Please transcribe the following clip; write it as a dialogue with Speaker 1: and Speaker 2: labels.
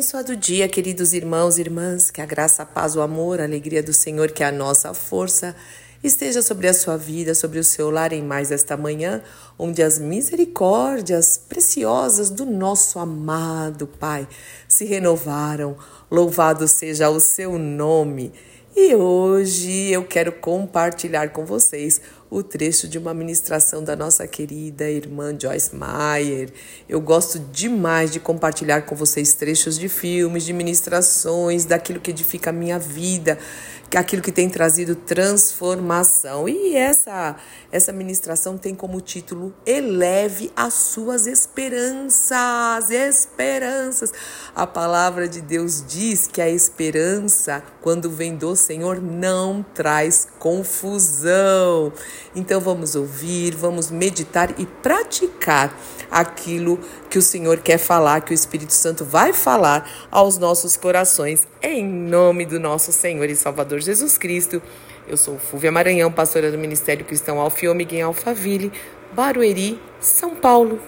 Speaker 1: Abençoado dia, queridos irmãos e irmãs, que a graça, a paz, o amor, a alegria do Senhor, que é a nossa força, esteja sobre a sua vida, sobre o seu lar em mais esta manhã, onde as misericórdias preciosas do nosso amado Pai se renovaram. Louvado seja o seu nome. E hoje eu quero compartilhar com vocês o trecho de uma ministração da nossa querida irmã Joyce Meyer. Eu gosto demais de compartilhar com vocês trechos de filmes, de ministrações, daquilo que edifica a minha vida, aquilo que tem trazido transformação. E essa essa ministração tem como título Eleve as suas esperanças, esperanças. A palavra de Deus diz que a esperança, quando vem do Senhor, não traz confusão. Então vamos ouvir, vamos meditar e praticar aquilo que o Senhor quer falar, que o Espírito Santo vai falar aos nossos corações, em nome do nosso Senhor e Salvador Jesus Cristo. Eu sou Fúvia Maranhão, pastora do Ministério Cristão Alfiômega em Alphaville, Barueri, São Paulo.